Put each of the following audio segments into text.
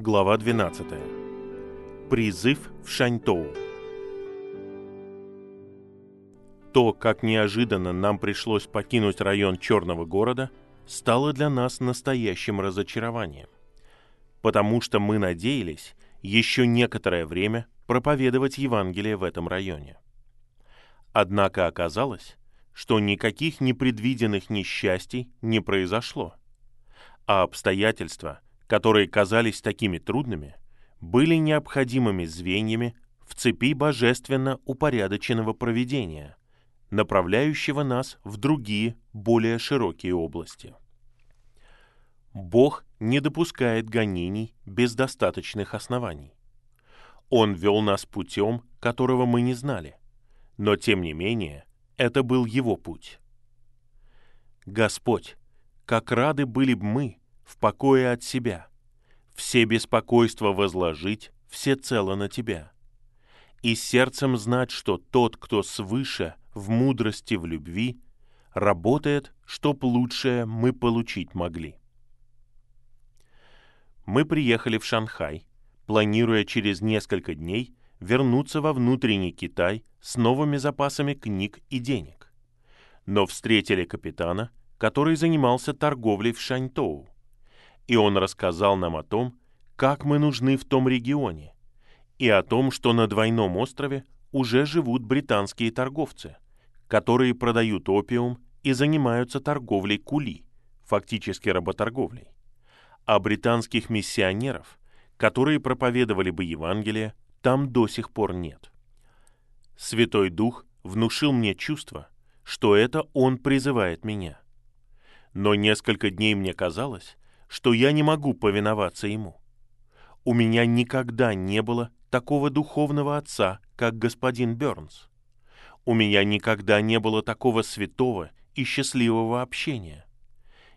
Глава 12. Призыв в Шаньтоу. То, как неожиданно нам пришлось покинуть район Черного города, стало для нас настоящим разочарованием. Потому что мы надеялись еще некоторое время проповедовать Евангелие в этом районе. Однако оказалось, что никаких непредвиденных несчастий не произошло, а обстоятельства, которые казались такими трудными, были необходимыми звеньями в цепи божественно упорядоченного проведения, направляющего нас в другие, более широкие области. Бог не допускает гонений без достаточных оснований. Он вел нас путем, которого мы не знали, но тем не менее это был его путь. Господь, как рады были бы мы в покое от себя, все беспокойства возложить всецело на Тебя, и сердцем знать, что тот, кто свыше в мудрости, в любви, работает, чтоб лучшее мы получить могли. Мы приехали в Шанхай, планируя через несколько дней вернуться во внутренний Китай с новыми запасами книг и денег. Но встретили капитана, который занимался торговлей в Шаньтоу, и он рассказал нам о том, как мы нужны в том регионе, и о том, что на двойном острове уже живут британские торговцы, которые продают опиум и занимаются торговлей кули, фактически работорговлей, а британских миссионеров, которые проповедовали бы Евангелие, там до сих пор нет. Святой Дух внушил мне чувство, что это Он призывает меня. Но несколько дней мне казалось, что я не могу повиноваться Ему. У меня никогда не было такого духовного отца, как господин Бернс. У меня никогда не было такого святого и счастливого общения.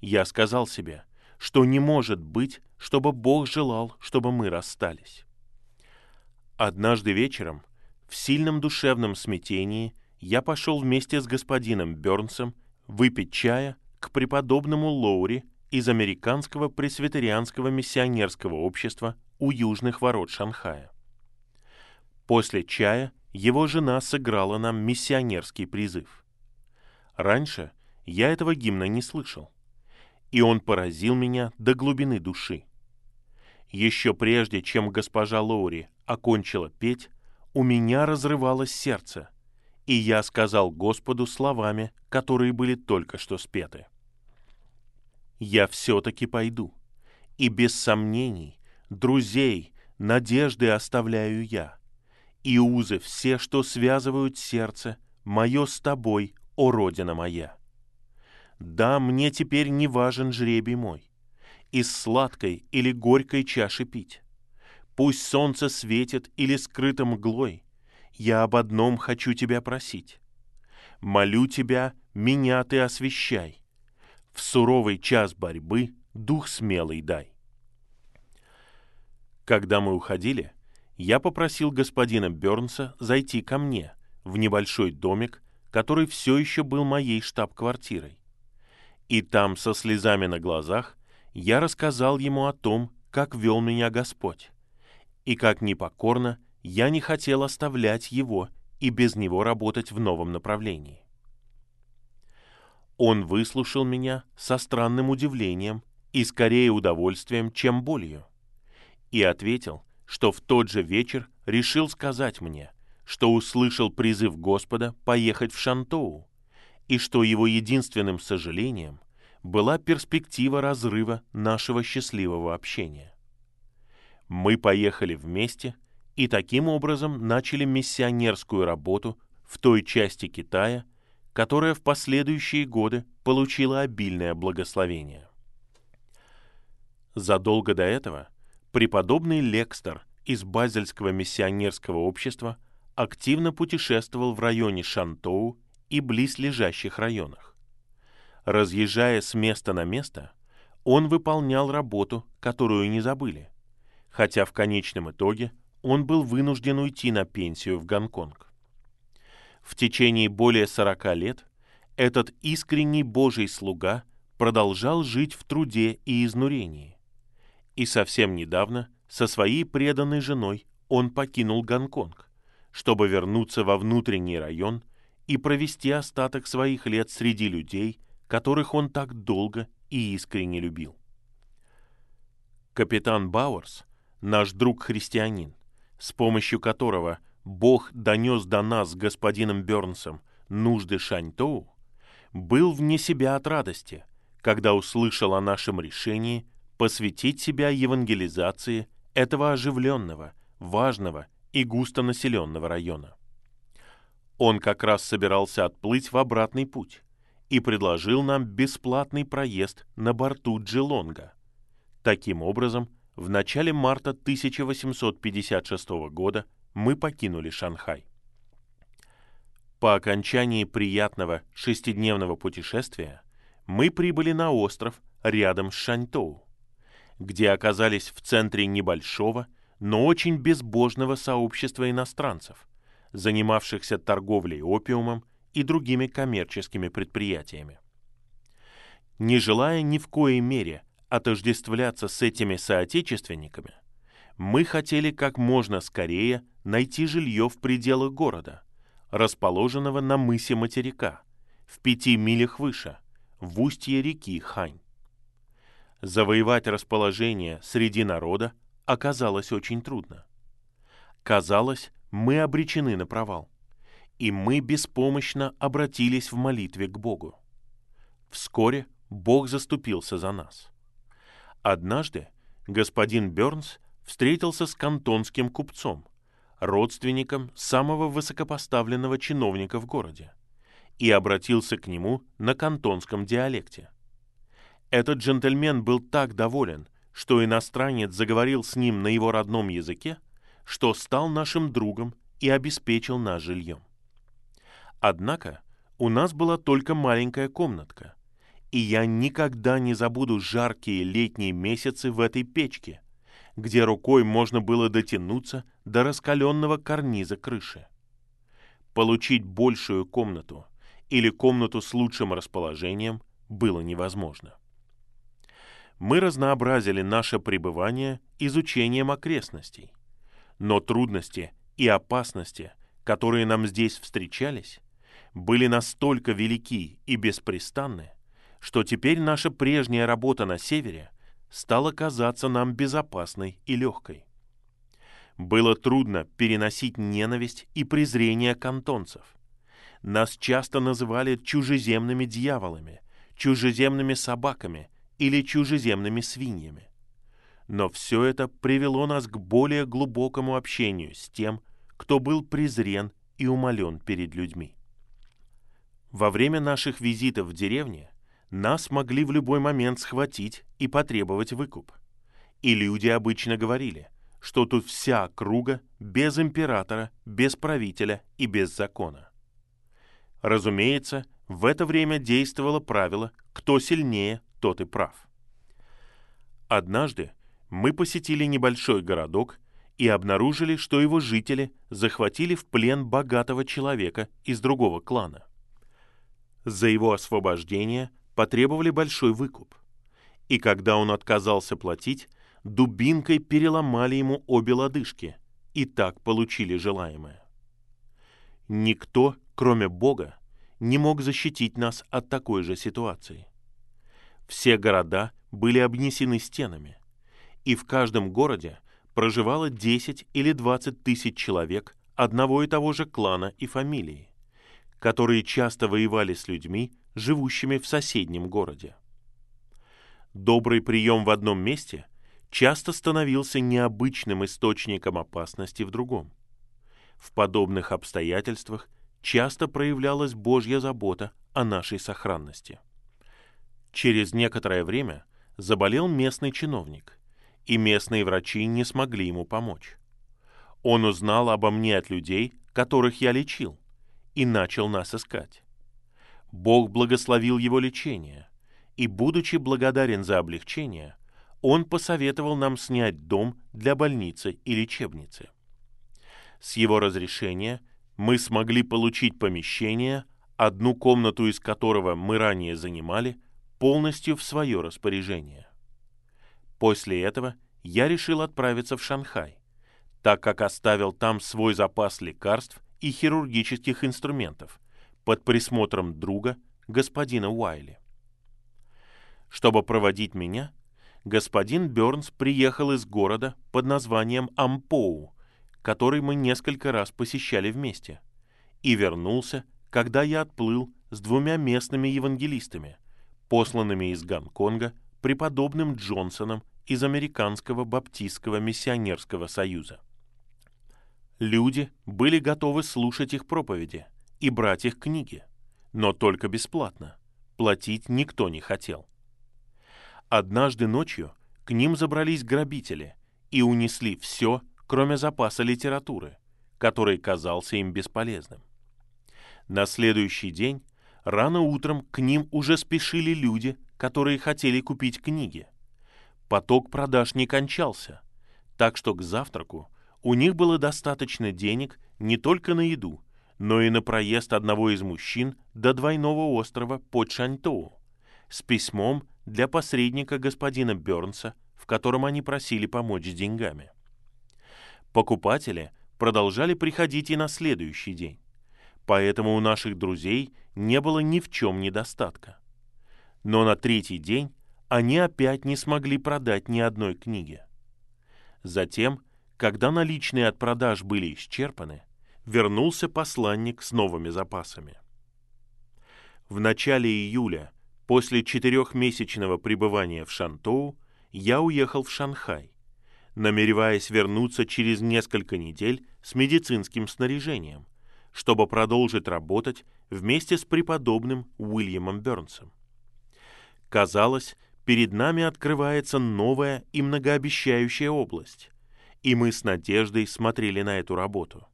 Я сказал себе, что не может быть, чтобы Бог желал, чтобы мы расстались. Однажды вечером, в сильном душевном смятении, я пошел вместе с господином Бернсом выпить чая к преподобному Лоури из Американского пресвитерианского миссионерского общества у южных ворот Шанхая. После чая его жена сыграла нам миссионерский призыв. Раньше я этого гимна не слышал, и он поразил меня до глубины души. Еще прежде, чем госпожа Лоури окончила петь, у меня разрывалось сердце, и я сказал Господу словами, которые были только что спеты. «Я все-таки пойду, и без сомнений, друзей, надежды оставляю я, и узы все, что связывают сердце, мое с тобой, о Родина моя. Да, мне теперь не важен жребий мой, из сладкой или горькой чаши пить. Пусть солнце светит или скрыто мглой, я об одном хочу тебя просить. Молю тебя, меня ты освещай. В суровый час борьбы дух смелый дай. Когда мы уходили, я попросил господина Бернса зайти ко мне в небольшой домик, который все еще был моей штаб-квартирой. И там, со слезами на глазах, я рассказал ему о том, как вел меня Господь, и как непокорно я не хотел оставлять его и без него работать в новом направлении. Он выслушал меня со странным удивлением и скорее удовольствием, чем болью, и ответил, что в тот же вечер решил сказать мне, что услышал призыв Господа поехать в Шантоу, и что его единственным сожалением была перспектива разрыва нашего счастливого общения. Мы поехали вместе и таким образом начали миссионерскую работу в той части Китая, которая в последующие годы получила обильное благословение. Задолго до этого преподобный Лекстер из Базельского миссионерского общества активно путешествовал в районе Шантоу и близлежащих районах. Разъезжая с места на место, он выполнял работу, которую не забыли, хотя в конечном итоге он был вынужден уйти на пенсию в Гонконг. В течение более 40 лет этот искренний Божий слуга продолжал жить в труде и изнурении, и совсем недавно со своей преданной женой он покинул Гонконг, чтобы вернуться во внутренний район и провести остаток своих лет среди людей, которых он так долго и искренне любил. Капитан Бауэрс, наш друг-христианин, с помощью которого Бог донес до нас с господином Бернсом нужды Шаньтоу, был вне себя от радости, когда услышал о нашем решении посвятить себя евангелизации этого оживленного, важного и густонаселенного района. Он как раз собирался отплыть в обратный путь и предложил нам бесплатный проезд на борту Джилонга. Таким образом, в начале марта 1856 года мы покинули Шанхай. По окончании приятного шестидневного путешествия мы прибыли на остров рядом с Шаньтоу, где оказались в центре небольшого, но очень безбожного сообщества иностранцев, занимавшихся торговлей опиумом и другими коммерческими предприятиями. Не желая ни в коей мере отождествляться с этими соотечественниками, мы хотели как можно скорее найти жилье в пределах города, расположенного на мысе материка, в пяти милях выше, в устье реки Хань. Завоевать расположение среди народа оказалось очень трудно. Казалось, мы обречены на провал, и мы беспомощно обратились в молитве к Богу. Вскоре Бог заступился за нас. Однажды господин Бернс встретился с кантонским купцом, родственником самого высокопоставленного чиновника в городе, и обратился к нему на кантонском диалекте. Этот джентльмен был так доволен, что иностранец заговорил с ним на его родном языке, что стал нашим другом и обеспечил нас жильем. Однако у нас была только маленькая комнатка, и я никогда не забуду жаркие летние месяцы в этой печке, где рукой можно было дотянуться до раскаленного карниза крыши. Получить большую комнату или комнату с лучшим расположением было невозможно. Мы разнообразили наше пребывание изучением окрестностей, но трудности и опасности, которые нам здесь встречались, были настолько велики и беспрестанны, что теперь наша прежняя работа на севере стала казаться нам безопасной и легкой. Было трудно переносить ненависть и презрение кантонцев. Нас часто называли чужеземными дьяволами, чужеземными собаками или чужеземными свиньями. Но все это привело нас к более глубокому общению с тем, кто был презрен и умолен перед людьми. Во время наших визитов в деревне нас могли в любой момент схватить и потребовать выкуп. И люди обычно говорили, что тут вся круга без императора, без правителя и без закона. Разумеется, в это время действовало правило «кто сильнее, тот и прав». Однажды мы посетили небольшой городок и обнаружили, что его жители захватили в плен богатого человека из другого клана. За его освобождение потребовали большой выкуп. И когда он отказался платить, дубинкой переломали ему обе лодыжки, и так получили желаемое. Никто, кроме Бога, не мог защитить нас от такой же ситуации. Все города были обнесены стенами, и в каждом городе проживало 10 или 20 тысяч человек одного и того же клана и фамилии, которые часто воевали с людьми, живущими в соседнем городе. Добрый прием в одном месте часто становился необычным источником опасности в другом. В подобных обстоятельствах часто проявлялась Божья забота о нашей сохранности. Через некоторое время заболел местный чиновник, и местные врачи не смогли ему помочь. Он узнал обо мне от людей, которых я лечил, и начал нас искать. Бог благословил его лечение, и, будучи благодарен за облегчение, он посоветовал нам снять дом для больницы и лечебницы. С его разрешения мы смогли получить помещение, одну комнату из которого мы ранее занимали, полностью в свое распоряжение. После этого я решил отправиться в Шанхай, так как оставил там свой запас лекарств и хирургических инструментов под присмотром друга, господина Уайли. Чтобы проводить меня, господин Бернс приехал из города под названием Ампоу, который мы несколько раз посещали вместе, и вернулся, когда я отплыл с двумя местными евангелистами, посланными из Гонконга преподобным Джонсоном из Американского Баптистского Миссионерского Союза. Люди были готовы слушать их проповеди и брать их книги, но только бесплатно. Платить никто не хотел. Однажды ночью к ним забрались грабители и унесли все, кроме запаса литературы, который казался им бесполезным. На следующий день, рано утром, к ним уже спешили люди, которые хотели купить книги. Поток продаж не кончался, так что к завтраку у них было достаточно денег не только на еду, но и на проезд одного из мужчин до двойного острова под Шаньтоу с письмом для посредника господина Бернса, в котором они просили помочь с деньгами. Покупатели продолжали приходить и на следующий день, поэтому у наших друзей не было ни в чем недостатка. Но на третий день они опять не смогли продать ни одной книги. Затем, когда наличные от продаж были исчерпаны, вернулся посланник с новыми запасами. В начале июля, после четырехмесячного пребывания в Шантоу, я уехал в Шанхай, намереваясь вернуться через несколько недель с медицинским снаряжением, чтобы продолжить работать вместе с преподобным Уильямом Бернсом. Казалось, перед нами открывается новая и многообещающая область, и мы с надеждой смотрели на эту работу.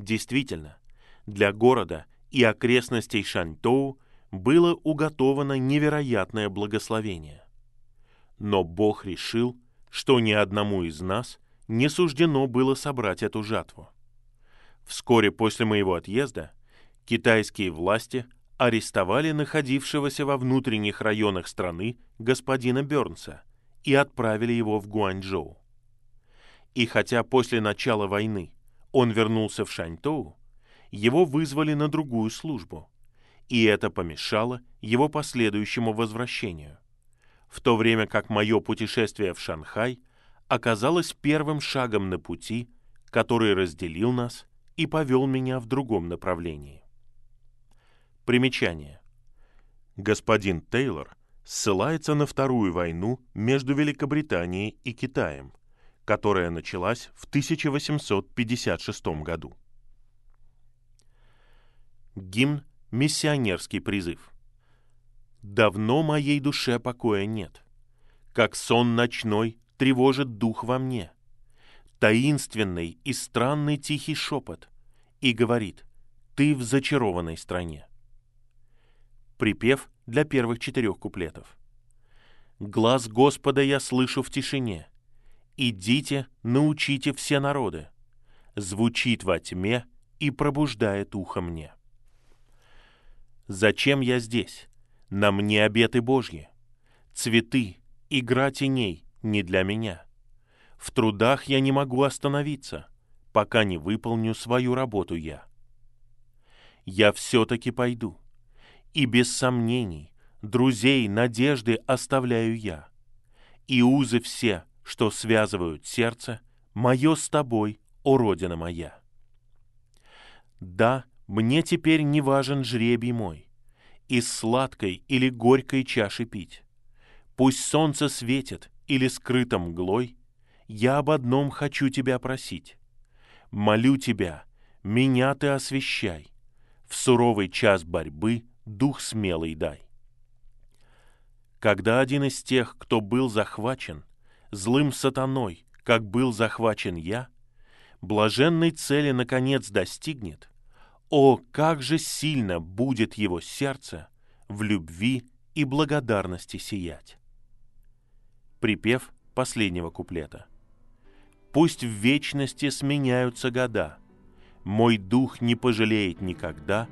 Действительно, для города и окрестностей Шаньтоу было уготовано невероятное благословение. Но Бог решил, что ни одному из нас не суждено было собрать эту жатву. Вскоре после моего отъезда китайские власти арестовали находившегося во внутренних районах страны господина Бернса и отправили его в Гуанчжоу. И хотя после начала войны он вернулся в Шаньтоу, его вызвали на другую службу, и это помешало его последующему возвращению, в то время как мое путешествие в Шанхай оказалось первым шагом на пути, который разделил нас и повел меня в другом направлении. Примечание. Господин Тейлор ссылается на Вторую войну между Великобританией и Китаем, которая началась в 1856 году. Гимн «Миссионерский призыв». «Давно моей душе покоя нет. Как сон ночной тревожит дух во мне. Таинственный и странный тихий шепот. И говорит, ты в зачарованной стране». Припев для первых четырех куплетов. «Глаз Господа я слышу в тишине. Идите, научите все народы. Звучит во тьме и пробуждает ухо мне». Зачем я здесь? На мне обеты Божьи. Цветы, игра теней не для меня. В трудах я не могу остановиться, пока не выполню свою работу я. Я все-таки пойду. И без сомнений, друзей, надежды оставляю я. И узы все, что связывают сердце, мое с тобой, о Родина моя. Да, мне теперь не важен жребий мой, из сладкой или горькой чаши пить. Пусть солнце светит или скрыто мглой, я об одном хочу тебя просить. Молю тебя, меня ты освещай, в суровый час борьбы дух смелый дай. Когда один из тех, кто был захвачен, злым сатаной, как был захвачен я, блаженной цели наконец достигнет, о, как же сильно будет его сердце в любви и благодарности сиять. Припев последнего куплета. Пусть в вечности сменяются года, мой дух не пожалеет никогда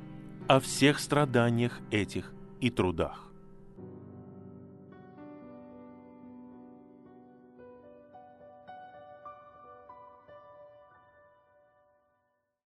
о всех страданиях этих и трудах.